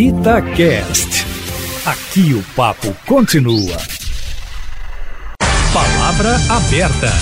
Itacast. Aqui o papo continua. Palavra aberta.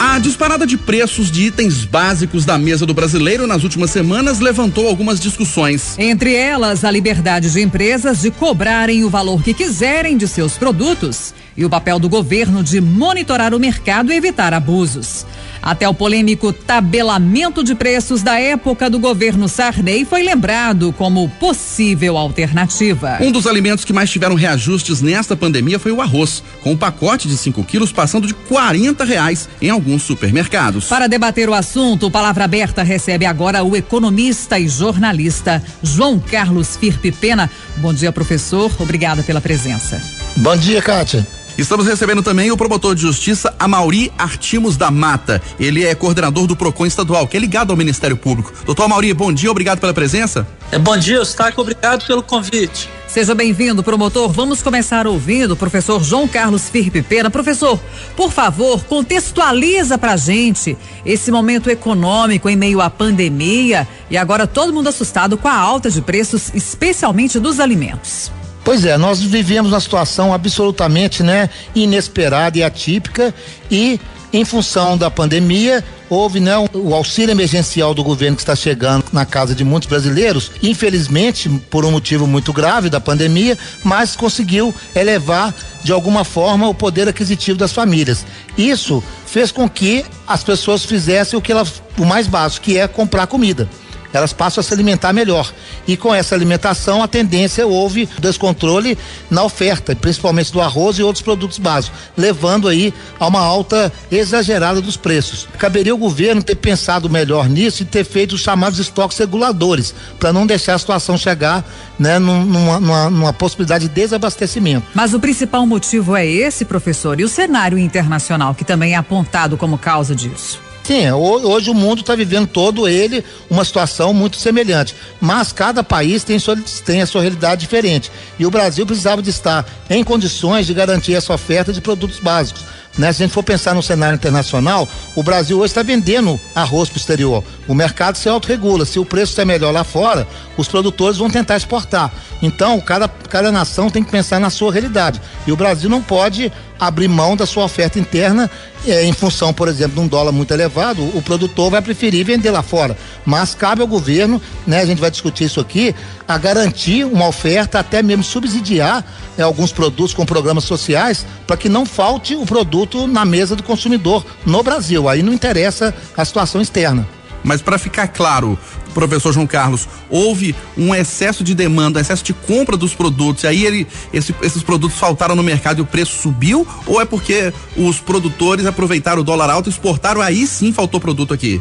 A disparada de preços de itens básicos da mesa do brasileiro nas últimas semanas levantou algumas discussões. Entre elas, a liberdade de empresas de cobrarem o valor que quiserem de seus produtos e o papel do governo de monitorar o mercado e evitar abusos. Até o polêmico tabelamento de preços da época do governo Sarney foi lembrado como possível alternativa. Um dos alimentos que mais tiveram reajustes nesta pandemia foi o arroz, com um pacote de 5 quilos passando de 40 reais em alguns supermercados. Para debater o assunto, o Palavra Aberta recebe agora o economista e jornalista João Carlos Firpe Pena. Bom dia, professor. Obrigada pela presença. Bom dia, Kátia. Estamos recebendo também o promotor de justiça Amauri Artimos da Mata. Ele é coordenador do PROCON estadual, que é ligado ao Ministério Público. Doutor Amauri, bom dia, obrigado pela presença. É, bom dia, Eustáquio, obrigado pelo convite. Seja bem-vindo, promotor. Vamos começar ouvindo o professor João Carlos Firpe Pena. Professor, por favor, contextualiza pra gente esse momento econômico em meio à pandemia e agora todo mundo assustado com a alta de preços, especialmente dos alimentos. Pois é, nós vivemos uma situação absolutamente, né, inesperada e atípica e em função da pandemia, houve né, o auxílio emergencial do governo que está chegando na casa de muitos brasileiros, infelizmente por um motivo muito grave da pandemia, mas conseguiu elevar de alguma forma o poder aquisitivo das famílias. Isso fez com que as pessoas fizessem o que elas, o mais básico, que é comprar comida elas passam a se alimentar melhor. E com essa alimentação, a tendência houve descontrole na oferta, principalmente do arroz e outros produtos básicos, levando aí a uma alta exagerada dos preços. Caberia o governo ter pensado melhor nisso e ter feito os chamados estoques reguladores, para não deixar a situação chegar né, numa, numa, numa possibilidade de desabastecimento. Mas o principal motivo é esse, professor, e o cenário internacional, que também é apontado como causa disso. Sim, hoje o mundo está vivendo todo ele uma situação muito semelhante, mas cada país tem, sua, tem a sua realidade diferente. E o Brasil precisava de estar em condições de garantir essa oferta de produtos básicos. Né? Se a gente for pensar no cenário internacional, o Brasil hoje está vendendo arroz para o exterior. O mercado se autorregula. Se o preço é melhor lá fora, os produtores vão tentar exportar. Então, cada, cada nação tem que pensar na sua realidade. E o Brasil não pode abrir mão da sua oferta interna é, em função, por exemplo, de um dólar muito elevado, o produtor vai preferir vender lá fora. Mas cabe ao governo, né, a gente vai discutir isso aqui, a garantir uma oferta, até mesmo subsidiar é, alguns produtos com programas sociais, para que não falte o produto na mesa do consumidor no Brasil. Aí não interessa a situação externa. Mas para ficar claro, professor João Carlos, houve um excesso de demanda, um excesso de compra dos produtos, e aí ele, esse, esses produtos faltaram no mercado e o preço subiu? Ou é porque os produtores aproveitaram o dólar alto e exportaram, aí sim faltou produto aqui?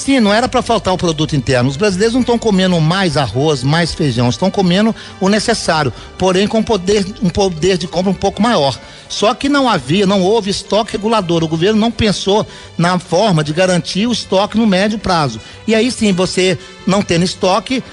Sim, não era para faltar o produto interno. Os brasileiros não estão comendo mais arroz, mais feijão, estão comendo o necessário, porém com poder, um poder de compra um pouco maior. Só que não havia, não houve estoque regulador. O governo não pensou na forma de garantir o estoque no médio prazo. E aí sim, você não tendo estoque,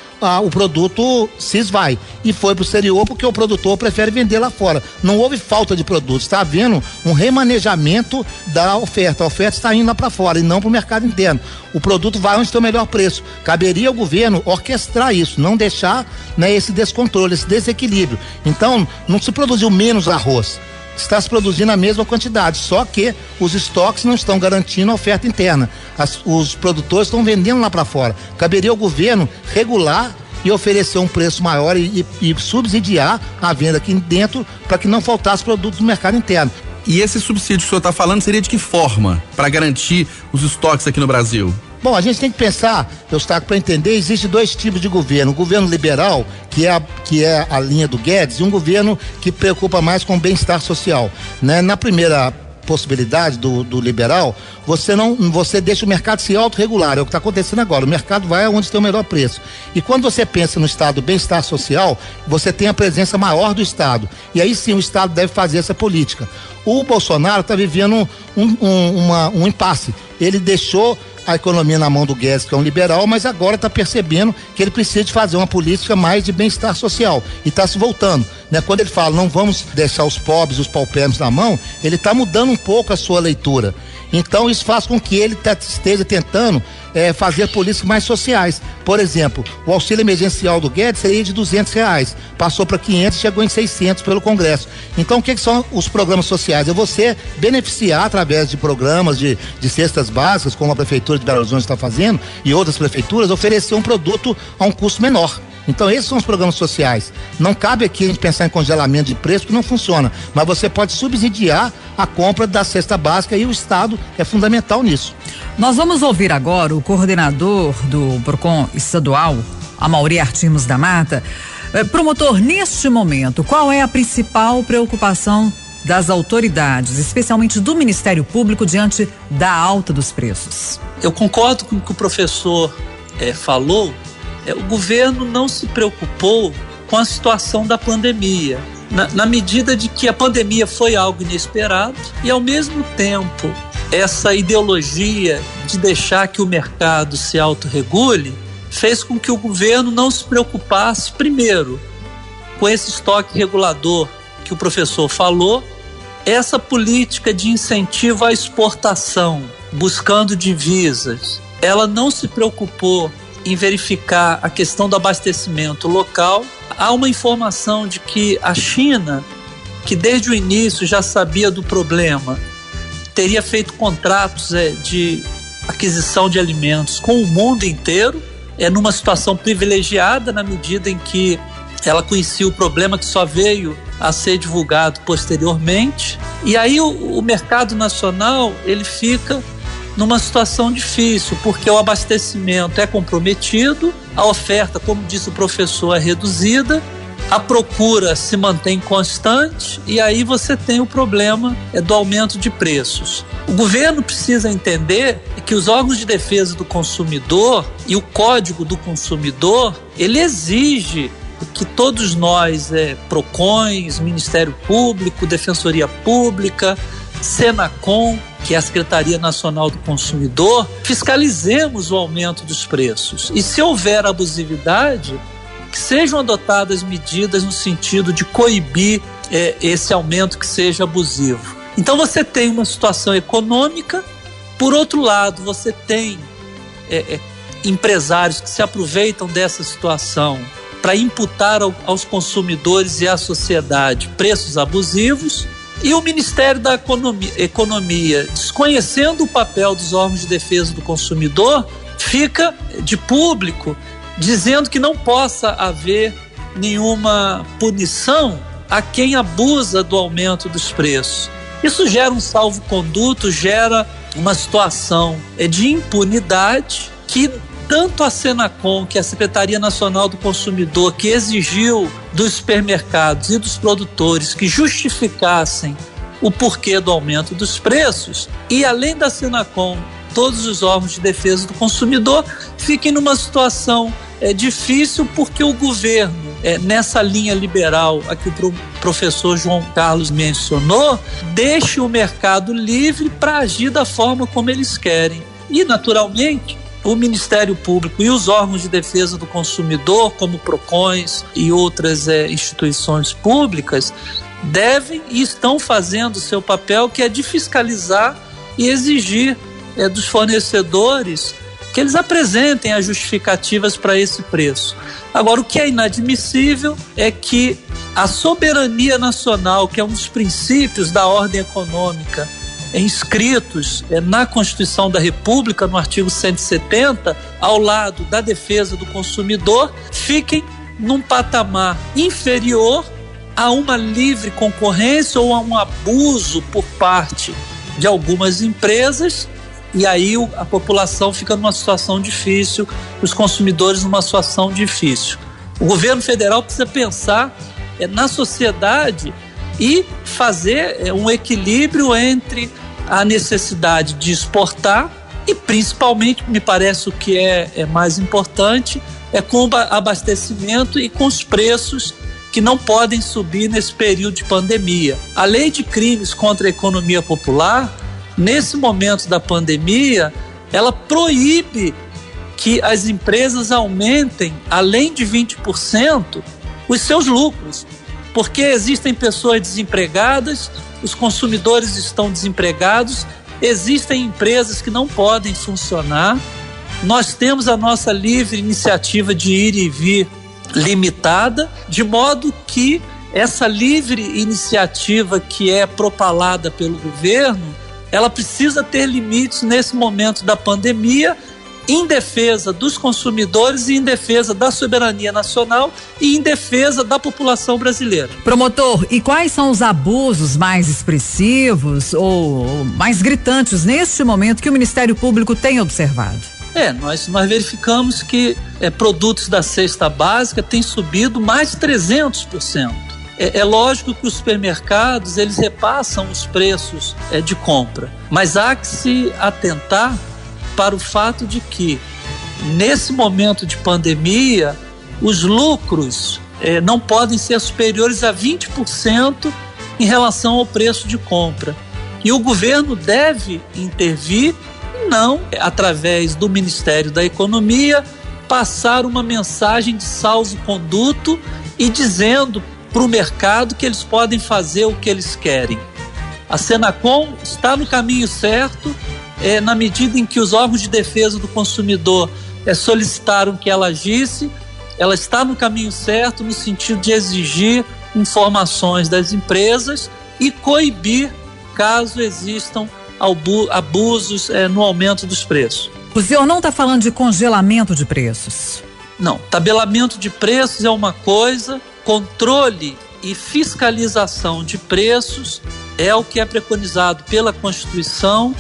o produto se esvai. E foi para o exterior porque o produtor prefere vender lá fora. Não houve falta de produtos, está havendo um remanejamento da oferta. A oferta está indo lá para fora e não para o mercado interno. O produto vai onde tem o melhor preço. Caberia ao governo orquestrar isso, não deixar né, esse descontrole, esse desequilíbrio. Então, não se produziu menos arroz está se produzindo a mesma quantidade, só que os estoques não estão garantindo a oferta interna. As, os produtores estão vendendo lá para fora. Caberia ao governo regular e oferecer um preço maior e, e, e subsidiar a venda aqui dentro para que não faltasse produtos no mercado interno. E esse subsídio que o senhor está falando seria de que forma para garantir os estoques aqui no Brasil? Bom, a gente tem que pensar, Eustáquio, para entender, existe dois tipos de governo. O governo liberal, que é, a, que é a linha do Guedes, e um governo que preocupa mais com o bem-estar social. Né? Na primeira possibilidade do, do liberal, você não, você deixa o mercado se autorregular, é o que está acontecendo agora. O mercado vai aonde tem o melhor preço. E quando você pensa no estado bem-estar social, você tem a presença maior do Estado. E aí sim o Estado deve fazer essa política. O Bolsonaro está vivendo um, um, uma, um impasse. Ele deixou a economia na mão do Guedes, que é um liberal, mas agora está percebendo que ele precisa de fazer uma política mais de bem-estar social e está se voltando. Né? Quando ele fala não vamos deixar os pobres, os paupérrimos na mão, ele está mudando um pouco a sua leitura. Então isso faz com que ele esteja tentando é, fazer políticas mais sociais, Por exemplo, o auxílio emergencial do Guedes seria de 200 reais, passou para 500 e chegou em 600 pelo Congresso. Então, o que, que, são os programas sociais? É você beneficiar através de programas de, de cestas básicas, como a Prefeitura de Belo Horizonte está fazendo, e outras prefeituras, oferecer um produto a um custo menor. Então, esses são os programas sociais. Não cabe aqui a gente pensar em congelamento de preço, que não funciona. Mas você pode subsidiar a compra da cesta básica e o Estado é fundamental nisso. Nós vamos ouvir agora o coordenador do PROCON estadual, Amauri Artimos da Mata. Eh, promotor, neste momento, qual é a principal preocupação das autoridades, especialmente do Ministério Público, diante da alta dos preços? Eu concordo com o que o professor é, falou o governo não se preocupou com a situação da pandemia. Na, na, medida de que a pandemia foi algo inesperado e, ao mesmo tempo, essa ideologia de deixar que o mercado se autorregule fez com que o governo não se preocupasse, primeiro, com esse estoque regulador que o professor falou, essa política de incentivo à exportação, buscando divisas, ela não se preocupou em verificar a questão do abastecimento local. Há uma informação de que a China, que desde o início já sabia do problema, teria feito contratos é, de aquisição de alimentos com o mundo inteiro, é numa situação privilegiada na medida em que ela conhecia o problema que só veio a ser divulgado posteriormente. E aí o, o mercado nacional ele fica numa situação difícil, porque o abastecimento é comprometido, a oferta, como disse o professor, é reduzida, a procura se mantém constante e aí você tem o problema é, do aumento de preços. O governo precisa entender que os órgãos de defesa do consumidor e o Código do Consumidor, ele exige que todos nós, é, PROCONs, Ministério Público, Defensoria Pública, Senacom, que é a Secretaria Nacional do Consumidor, fiscalizemos o aumento dos preços. E se houver abusividade, que sejam adotadas medidas no sentido de coibir é, esse aumento que seja abusivo. Então você tem uma situação econômica, por outro lado, você tem é, é, empresários que se aproveitam dessa situação para imputar ao, aos consumidores e à sociedade preços abusivos e o Ministério da Economia, Economia, desconhecendo o papel dos órgãos de defesa do consumidor, fica de público dizendo que não possa haver nenhuma punição a quem abusa do aumento dos preços. Isso gera um salvo-conduto, gera uma situação de impunidade que tanto a Senacom, que é a Secretaria Nacional do Consumidor, que exigiu dos supermercados e dos produtores que justificassem o porquê do aumento dos preços, e além da Senacom, todos os órgãos de defesa do consumidor fiquem numa situação é, difícil porque o governo, é, nessa linha liberal a que o professor João Carlos mencionou, deixe o mercado livre para agir da forma como eles querem. E, naturalmente, o Ministério Público e os órgãos de defesa do consumidor, como PROCONs e outras é, instituições públicas, devem e estão fazendo o seu papel, que é de fiscalizar e exigir é, dos fornecedores que eles apresentem as justificativas para esse preço. Agora, o que é inadmissível é que a soberania nacional, que é um dos princípios da ordem econômica, inscritos é, na Constituição da República, no artigo 170, ao lado da defesa do consumidor, fiquem num patamar inferior a uma livre concorrência ou a um abuso por parte de algumas empresas. E aí a população fica numa situação difícil, os consumidores numa situação difícil. O governo federal precisa pensar é, na sociedade e fazer é, um equilíbrio entre a necessidade de exportar e principalmente, me parece o que é, é mais importante, é com o abastecimento e com os preços que não podem subir nesse período de pandemia. A lei de crimes contra a economia popular, nesse momento da pandemia, ela proíbe que as empresas aumentem, além de 20%, os seus lucros porque existem pessoas desempregadas, os consumidores estão desempregados, existem empresas que não podem funcionar. Nós temos a nossa livre iniciativa de ir e vir limitada, de modo que essa livre iniciativa que é propalada pelo governo, ela precisa ter limites nesse momento da pandemia em defesa dos consumidores e em defesa da soberania nacional e em defesa da população brasileira. Promotor, e quais são os abusos mais expressivos ou mais gritantes neste momento que o Ministério Público tem observado? É, nós, nós verificamos que é, produtos da cesta básica têm subido mais de 300%. É, é, lógico que os supermercados eles repassam os preços é, de compra, mas há que se atentar para o fato de que, nesse momento de pandemia, os lucros eh, não podem ser superiores a 20% em relação ao preço de compra. E o governo deve intervir, não através do Ministério da Economia, passar uma mensagem de salvo-conduto e dizendo para o mercado que eles podem fazer o que eles querem. A Senacom está no caminho certo é, na medida em que os órgãos de defesa do consumidor é, solicitaram que ela agisse, ela está no caminho certo no sentido de exigir informações das empresas e coibir caso existam abusos é, no aumento dos preços. O senhor não está falando de congelamento de preços? Não, tabelamento de preços é uma coisa, controle e fiscalização de preços é o que é preconizado pela Constituição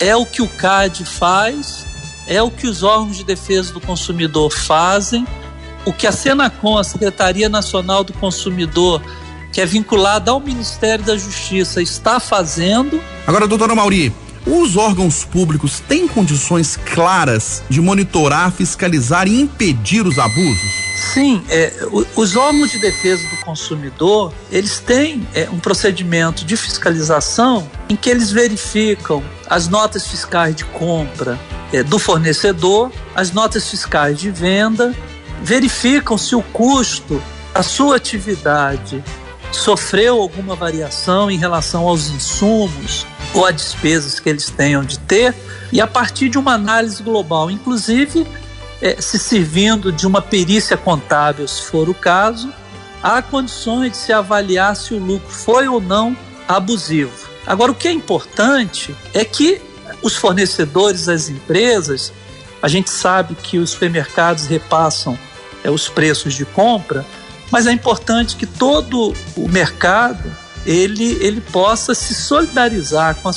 é o que o CAD faz, é o que os órgãos de defesa do consumidor fazem, o que a Senacom, a Secretaria Nacional do Consumidor, que é vinculada ao Ministério da Justiça, está fazendo. Agora, doutora Mauri, os órgãos públicos têm condições claras de monitorar, fiscalizar e impedir os abusos? Sim, é, os órgãos de defesa do consumidor, eles têm é, um procedimento de fiscalização em que eles verificam as notas fiscais de compra é, do fornecedor, as notas fiscais de venda, verificam se o custo, a sua atividade sofreu alguma variação em relação aos insumos ou a despesas que eles tenham de ter, e a partir de uma análise global, inclusive é, se servindo de uma perícia contábil, se for o caso, há condições de se avaliar se o lucro foi ou não abusivo. Agora, o que é importante é que os fornecedores, as empresas, a gente sabe que os supermercados repassam é, os preços de compra, mas é importante que todo o mercado ele, ele possa se solidarizar com a,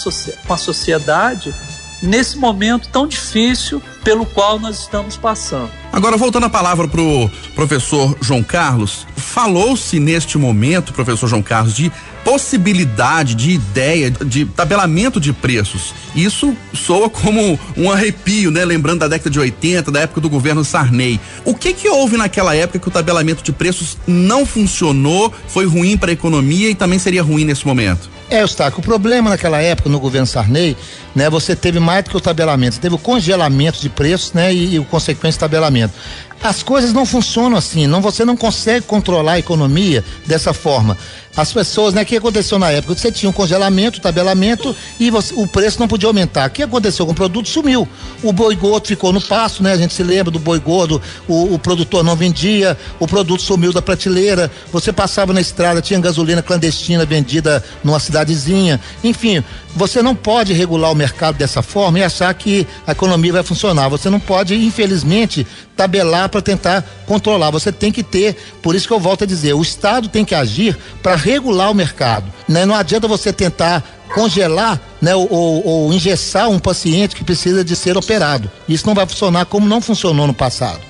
com a sociedade nesse momento tão difícil pelo qual nós estamos passando. Agora, voltando a palavra para o professor João Carlos, falou-se neste momento, professor João Carlos, de possibilidade, de ideia, de tabelamento de preços. Isso soa como um arrepio, né? Lembrando da década de 80, da época do governo Sarney. O que que houve naquela época que o tabelamento de preços não funcionou, foi ruim para a economia e também seria ruim nesse momento? É, Eustáquio, o problema naquela época no governo Sarney, né, você teve mais do que o tabelamento, teve o congelamento de preços, né, e, e o consequente tabelamento. As coisas não funcionam assim, não você não consegue controlar a economia dessa forma. As pessoas, né? O que aconteceu na época? Você tinha um congelamento, tabelamento e você, o preço não podia aumentar. O que aconteceu com o produto? Sumiu. O boi gordo ficou no passo, né? A gente se lembra do boi gordo, o, o produtor não vendia, o produto sumiu da prateleira. Você passava na estrada, tinha gasolina clandestina vendida numa cidadezinha. Enfim, você não pode regular o mercado dessa forma e achar que a economia vai funcionar. Você não pode, infelizmente, tabelar para tentar controlar. Você tem que ter, por isso que eu volto a dizer, o Estado tem que agir para regular o mercado. Né? Não adianta você tentar congelar né, ou, ou, engessar um paciente que precisa de ser operado. Isso não vai funcionar como não funcionou no passado.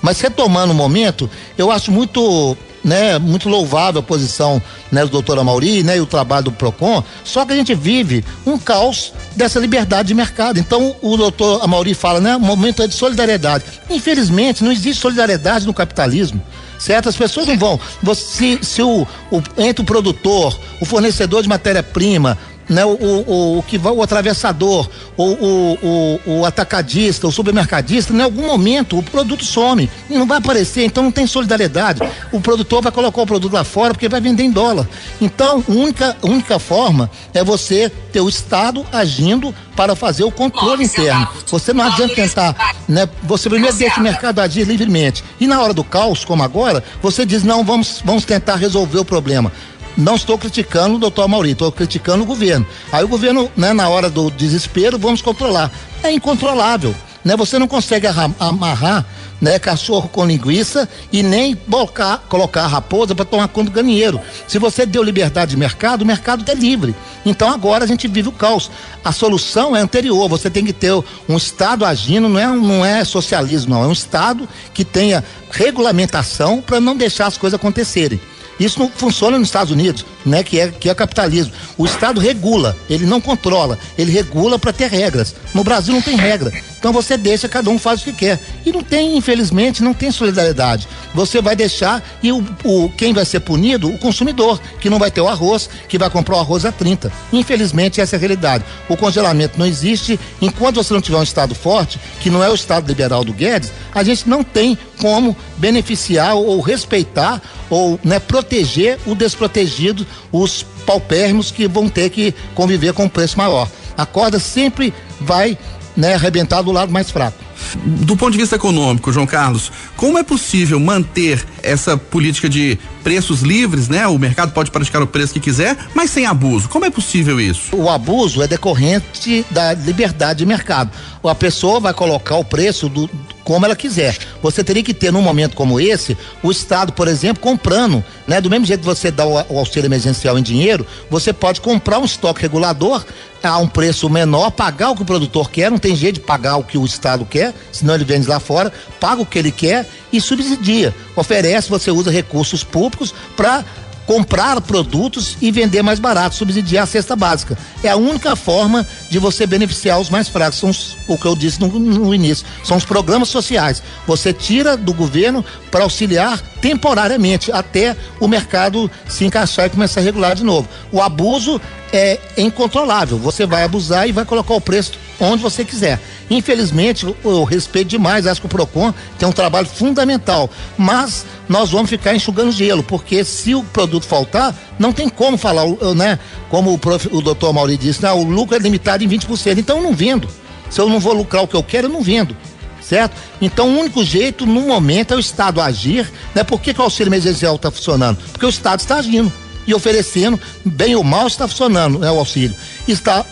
Mas retomando o momento, eu acho muito né, muito louvável a posição né, do doutor Amauri, né, e o trabalho do PROCON, só que a gente vive um caos dessa liberdade de mercado. Então o doutor Amauri fala, né, momento é de solidariedade. Infelizmente, não existe solidariedade no capitalismo. Certo? As pessoas não vão. Se, se o, o, entre o produtor, o fornecedor de matéria-prima, né, o, o, o que vai, o atravessador, o, o, o, atacadista, o supermercadista, em algum momento o produto some e não vai aparecer, então não tem solidariedade. O produtor vai colocar o produto lá fora porque vai vender em dólar. Então, a única, única forma é você ter o Estado agindo para fazer o controle interno. Você não adianta tentar, né? Você primeiro deixa o mercado agir livremente. E na hora do caos, como agora, você diz, não, vamos, vamos tentar resolver o problema não estou criticando o doutor Mauri, estou criticando o governo. Aí o governo, né, na hora do desespero, vamos controlar. É incontrolável. Né? Você não consegue amarrar né, cachorro com linguiça e nem colocar, a raposa para tomar conta do galinheiro. Se você deu liberdade de mercado, o mercado é livre. Então agora a gente vive o caos. A solução é anterior. Você tem que ter um Estado agindo, não é, não é socialismo, não. É um Estado que tenha regulamentação para não deixar as coisas acontecerem. Isso não funciona nos Estados Unidos, né? Que é, que é capitalismo. O Estado regula, ele não controla, ele regula para ter regras. No Brasil não tem regra. Então você deixa, cada um faz o que quer. E não tem, infelizmente, não tem solidariedade. Você vai deixar e o, o quem vai ser punido? O consumidor, que não vai ter o arroz, que vai comprar o arroz a 30. Infelizmente, essa é a realidade. O congelamento não existe. Enquanto você não tiver um Estado forte, que não é o Estado liberal do Guedes, a gente não tem como beneficiar ou respeitar ou né, proteger o desprotegido, os paupérrimos que vão ter que conviver com um preço maior. A corda sempre vai né, arrebentar do lado mais fraco. Do ponto de vista econômico, João Carlos, como é possível manter essa política de preços livres, né? O mercado pode praticar o preço que quiser, mas sem abuso. Como é possível isso? O abuso é decorrente da liberdade de mercado. A pessoa vai colocar o preço do, como ela quiser. Você teria que ter num momento como esse, o Estado, por exemplo, comprando, né? Do mesmo jeito que você dá o, o auxílio emergencial em dinheiro, você pode comprar um estoque regulador a um preço menor, pagar o que o produtor quer, não tem jeito de pagar o que o Estado quer, senão ele vende lá fora, paga o que ele quer e subsidia. Oferece, você usa recursos públicos para comprar produtos e vender mais barato, subsidiar a cesta básica. É a única forma de você beneficiar os mais fracos. São os, o que eu disse no, no início. São os programas sociais. Você tira do governo para auxiliar temporariamente até o mercado se encaixar e começar a regular de novo. O abuso é incontrolável. Você vai abusar e vai colocar o preço onde você quiser. Infelizmente, eu, respeito demais, acho que o PROCON tem um trabalho fundamental, mas nós vamos ficar enxugando gelo, porque se o produto faltar, não tem como falar, né? Como o, prof, o doutor Mauri disse, não, o lucro é limitado em 20%, então eu não vendo. Se eu não vou lucrar o que eu quero, eu não vendo certo? Então o único jeito no momento é o Estado agir, né? Por que, que o auxílio emergencial está funcionando? Porque o Estado está agindo e oferecendo, bem ou mal está funcionando né, o auxílio. Está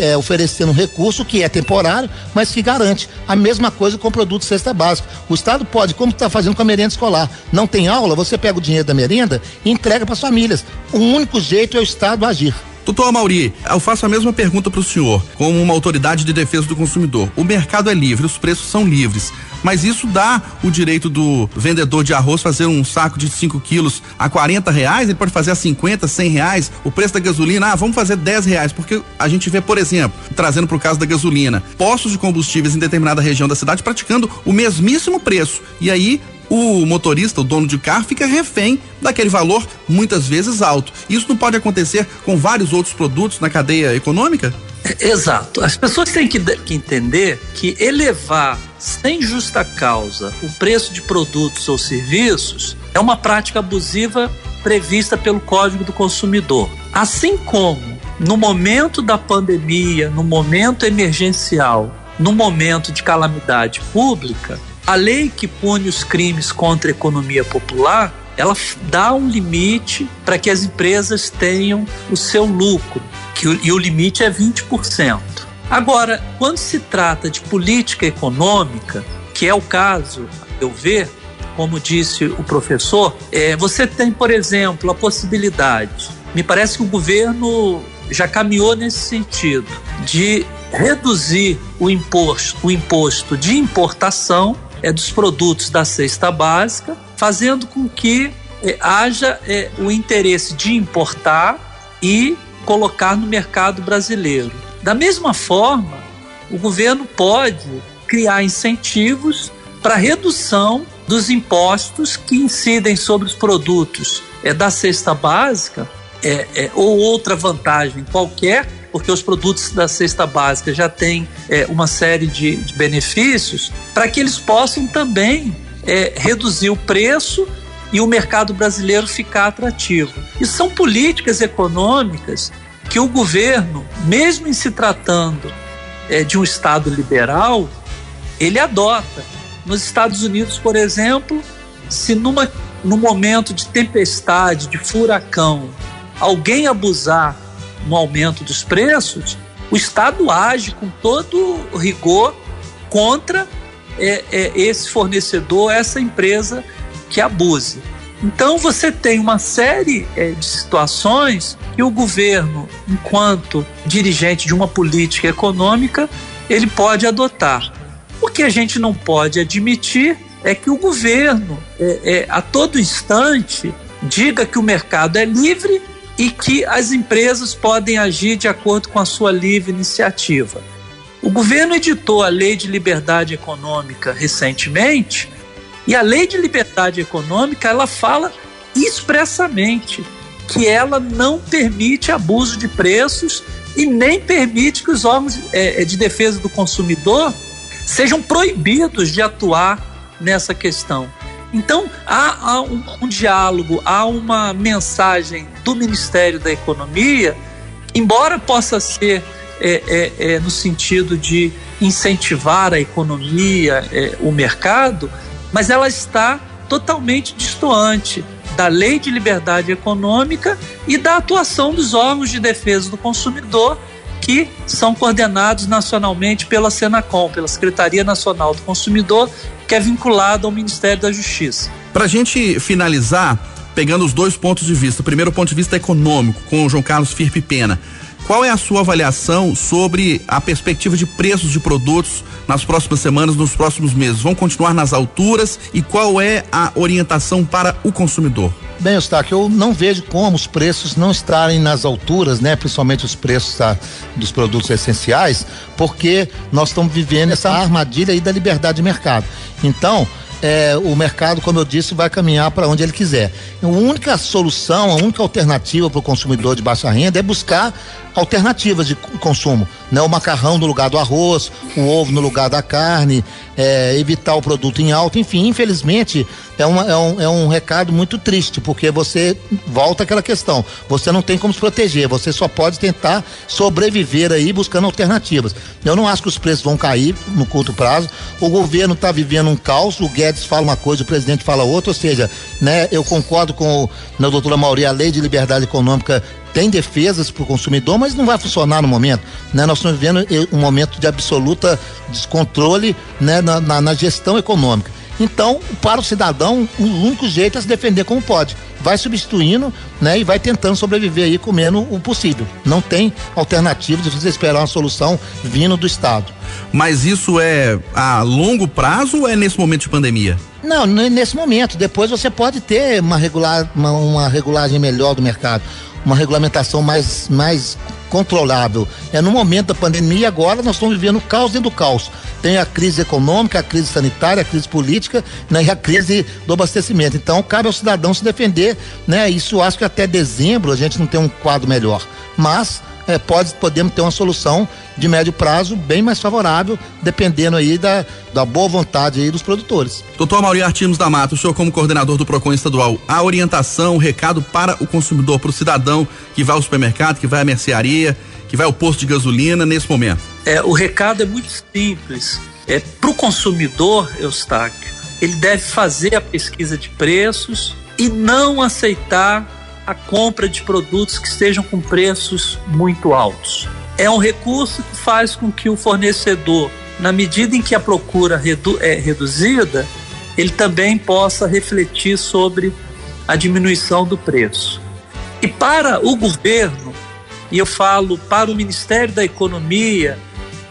é, oferecendo um recurso que é temporário, mas que garante a mesma coisa com o produto cesta básica. O Estado pode, como está fazendo com a merenda escolar, não tem aula, você pega o dinheiro da merenda e entrega para as famílias. O único jeito é o Estado agir. Doutor Amauri, eu faço a mesma pergunta para o senhor, como uma autoridade de defesa do consumidor. O mercado é livre, os preços são livres, mas isso dá o direito do vendedor de arroz fazer um saco de 5 quilos a 40 reais, ele pode fazer a 50, 100 reais. O preço da gasolina, ah, vamos fazer 10 reais, porque a gente vê, por exemplo, trazendo para o caso da gasolina, postos de combustíveis em determinada região da cidade praticando o mesmíssimo preço. E aí o motorista, o dono de carro, fica refém daquele valor muitas vezes alto. Isso não pode acontecer com vários outros produtos na cadeia econômica? Exato. As pessoas têm que, que entender que elevar sem justa causa o preço de produtos ou serviços é uma prática abusiva prevista pelo Código do Consumidor. Assim como no momento da pandemia, no momento emergencial, no momento de calamidade pública, a lei que pune os crimes contra a economia popular, ela dá um limite para que as empresas tenham o seu lucro, que, e o limite é 20%. Agora, quando se trata de política econômica, que é o caso, eu ver, como disse o professor, é, você tem, por exemplo, a possibilidade, me parece que o governo já caminhou nesse sentido, de reduzir o imposto, o imposto de importação é, dos produtos da cesta básica, fazendo com que é, haja é, o interesse de importar e colocar no mercado brasileiro. Da mesma forma, o governo pode criar incentivos para redução dos impostos que incidem sobre os produtos é, da cesta básica é, é, ou outra vantagem qualquer, porque os produtos da cesta básica já têm é, uma série de, de benefícios, para que eles possam também é, reduzir o preço e o mercado brasileiro ficar atrativo. E são políticas econômicas que o governo, mesmo em se tratando é, de um Estado liberal, ele adota. Nos Estados Unidos, por exemplo, se numa, num momento de tempestade, de furacão, alguém abusar no aumento dos preços, o Estado age com todo rigor contra é, é, esse fornecedor, essa empresa que abuse. Então você tem uma série é, de situações que o governo, enquanto dirigente de uma política econômica, ele pode adotar. O que a gente não pode admitir é que o governo, é, é, a todo instante, diga que o mercado é livre e que as empresas podem agir de acordo com a sua livre iniciativa. O governo editou a Lei de Liberdade Econômica recentemente, e a Lei de Liberdade Econômica, ela fala expressamente que ela não permite abuso de preços e nem permite que os órgãos é, é, de defesa do consumidor sejam proibidos de atuar nessa questão. Então, há, há um, um, diálogo, há uma mensagem do Ministério da Economia, embora possa ser é, é, é, no sentido de incentivar a economia, é, o mercado, mas ela está totalmente distoante da lei de liberdade econômica e da atuação dos órgãos de defesa do consumidor que são coordenados nacionalmente pela Senacom, pela Secretaria Nacional do Consumidor, que é vinculada ao Ministério da Justiça. Para a gente finalizar, pegando os dois pontos de vista, primeiro o ponto de vista econômico, com o João Carlos Firpe Pena. Qual é a sua avaliação sobre a perspectiva de preços de produtos nas próximas semanas, nos próximos meses? Vão continuar nas alturas e qual é a orientação para o consumidor? Bem, Eustáquio, eu não vejo como os preços não estarem nas alturas, né? Principalmente os preços dos produtos essenciais, porque nós estamos vivendo essa armadilha aí da liberdade de mercado. Então, é, o mercado, como eu disse, vai caminhar para onde ele quiser. A única solução, a única alternativa para o consumidor de baixa renda é buscar alternativas de consumo, né? O macarrão no lugar do arroz, o ovo no lugar da carne, é, evitar o produto em alta, enfim, infelizmente é, uma, é, um, é um recado muito triste, porque você volta àquela questão, você não tem como se proteger, você só pode tentar sobreviver aí buscando alternativas. Eu não acho que os preços vão cair no curto prazo, o governo está vivendo um caos, o Guedes fala uma coisa, o presidente fala outra, ou seja, né, eu concordo com o, na doutora Mauri, a lei de liberdade econômica tem defesas para o consumidor, mas não vai funcionar no momento. Né? Nós estamos vivendo um momento de absoluta descontrole né, na, na, na gestão econômica. Então, para o cidadão, o único jeito é se defender como pode. Vai substituindo, né, e vai tentando sobreviver aí comendo o possível. Não tem alternativa de você esperar uma solução vindo do Estado. Mas isso é a longo prazo ou é nesse momento de pandemia? Não, nesse momento. Depois você pode ter uma, regular, uma, uma regulagem melhor do mercado uma regulamentação mais, mais controlável. É no momento da pandemia, agora nós estamos vivendo o caos dentro do caos. Tem a crise econômica, a crise sanitária, a crise política né, e a crise do abastecimento. Então, cabe ao cidadão se defender, né? Isso acho que até dezembro a gente não tem um quadro melhor. Mas é, pode, podemos ter uma solução de médio prazo bem mais favorável, dependendo aí da, da boa vontade aí dos produtores. Doutor Mauri Artimos da Mata, o senhor como coordenador do PROCON estadual, a orientação, o recado para o consumidor, para o cidadão que vai ao supermercado, que vai à mercearia, que vai ao posto de gasolina nesse momento? É, o recado é muito simples. É, para o consumidor, Eustáquio, ele deve fazer a pesquisa de preços e não aceitar a compra de produtos que estejam com preços muito altos. É um recurso que faz com que o fornecedor, na medida em que a procura redu é reduzida, ele também possa refletir sobre a diminuição do preço. E para o governo, e eu falo para o Ministério da Economia,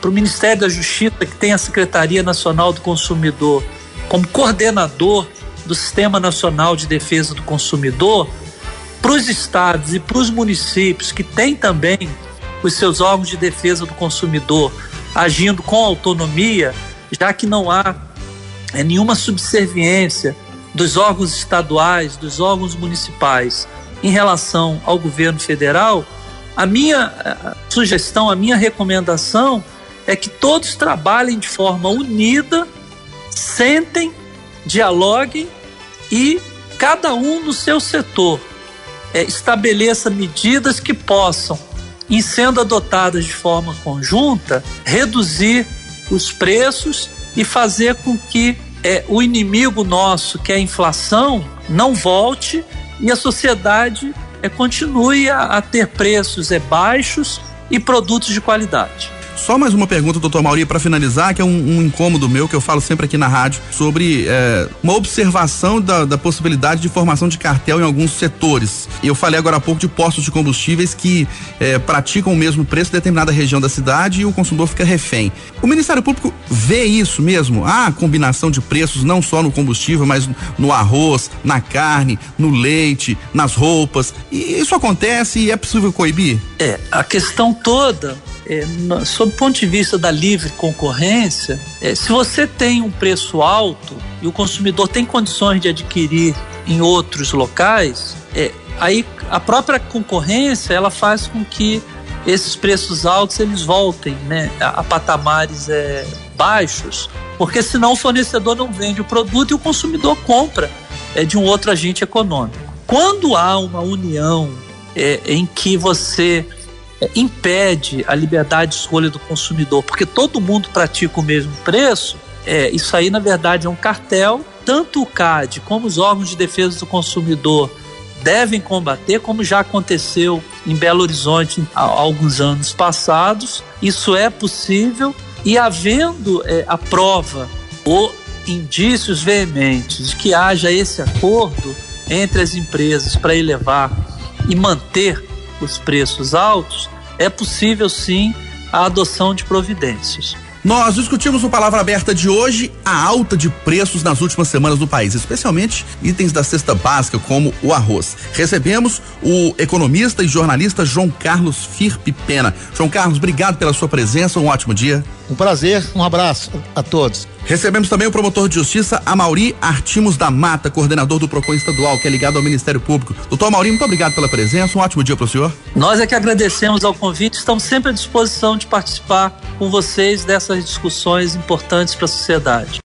para o Ministério da Justiça, que tem a Secretaria Nacional do Consumidor como coordenador do Sistema Nacional de Defesa do Consumidor, para os estados e para os municípios que têm também os seus órgãos de defesa do consumidor agindo com autonomia, já que não há é, nenhuma subserviência dos órgãos estaduais, dos órgãos municipais em relação ao governo federal, a minha a sugestão, a minha recomendação é que todos trabalhem de forma unida, sentem, dialoguem e cada um no seu setor é, estabeleça medidas que possam, em sendo adotadas de forma conjunta, reduzir os preços e fazer com que é, o inimigo nosso, que é a inflação, não volte e a sociedade é, continue a, a ter preços é, baixos e produtos de qualidade. Só mais uma pergunta, doutor Mauri, para finalizar, que é um, um, incômodo meu, que eu falo sempre aqui na rádio, sobre é, uma observação da, da, possibilidade de formação de cartel em alguns setores. Eu falei agora há pouco de postos de combustíveis que é, praticam o mesmo preço em determinada região da cidade e o consumidor fica refém. O Ministério Público vê isso mesmo? Há combinação de preços não só no combustível, mas no arroz, na carne, no leite, nas roupas. E isso acontece e é possível coibir? É, a questão toda é, no, sob o ponto de vista da livre concorrência, é, se você tem um preço alto e o consumidor tem condições de adquirir em outros locais, é, aí a própria concorrência ela faz com que esses preços altos eles voltem né, a, a patamares é, baixos, porque senão o fornecedor não vende o produto e o consumidor compra é, de um outro agente econômico. Quando há uma união é, em que você impede a liberdade de escolha do consumidor, porque todo mundo pratica o mesmo preço, é, isso aí na verdade é um cartel. Tanto o CAD como os órgãos de defesa do consumidor devem combater, como já aconteceu em Belo Horizonte há alguns anos passados. Isso é possível e havendo é, a prova ou indícios veementes de que haja esse acordo entre as empresas para elevar e manter os preços altos, é possível sim a adoção de providências. Nós discutimos no Palavra Aberta de hoje a alta de preços nas últimas semanas no país, especialmente itens da cesta básica, como o arroz. Recebemos o economista e jornalista João Carlos Firpe Pena. João Carlos, obrigado pela sua presença, um ótimo dia. Um prazer, um abraço a todos. Recebemos também o promotor de justiça Amauri Artimos da Mata, coordenador do PROCON estadual, que é ligado ao Ministério Público. Doutor Amauri, muito obrigado pela presença, um ótimo dia para o senhor. Nós é que agradecemos ao convite, estamos sempre à disposição de participar com vocês dessas discussões importantes para a sociedade.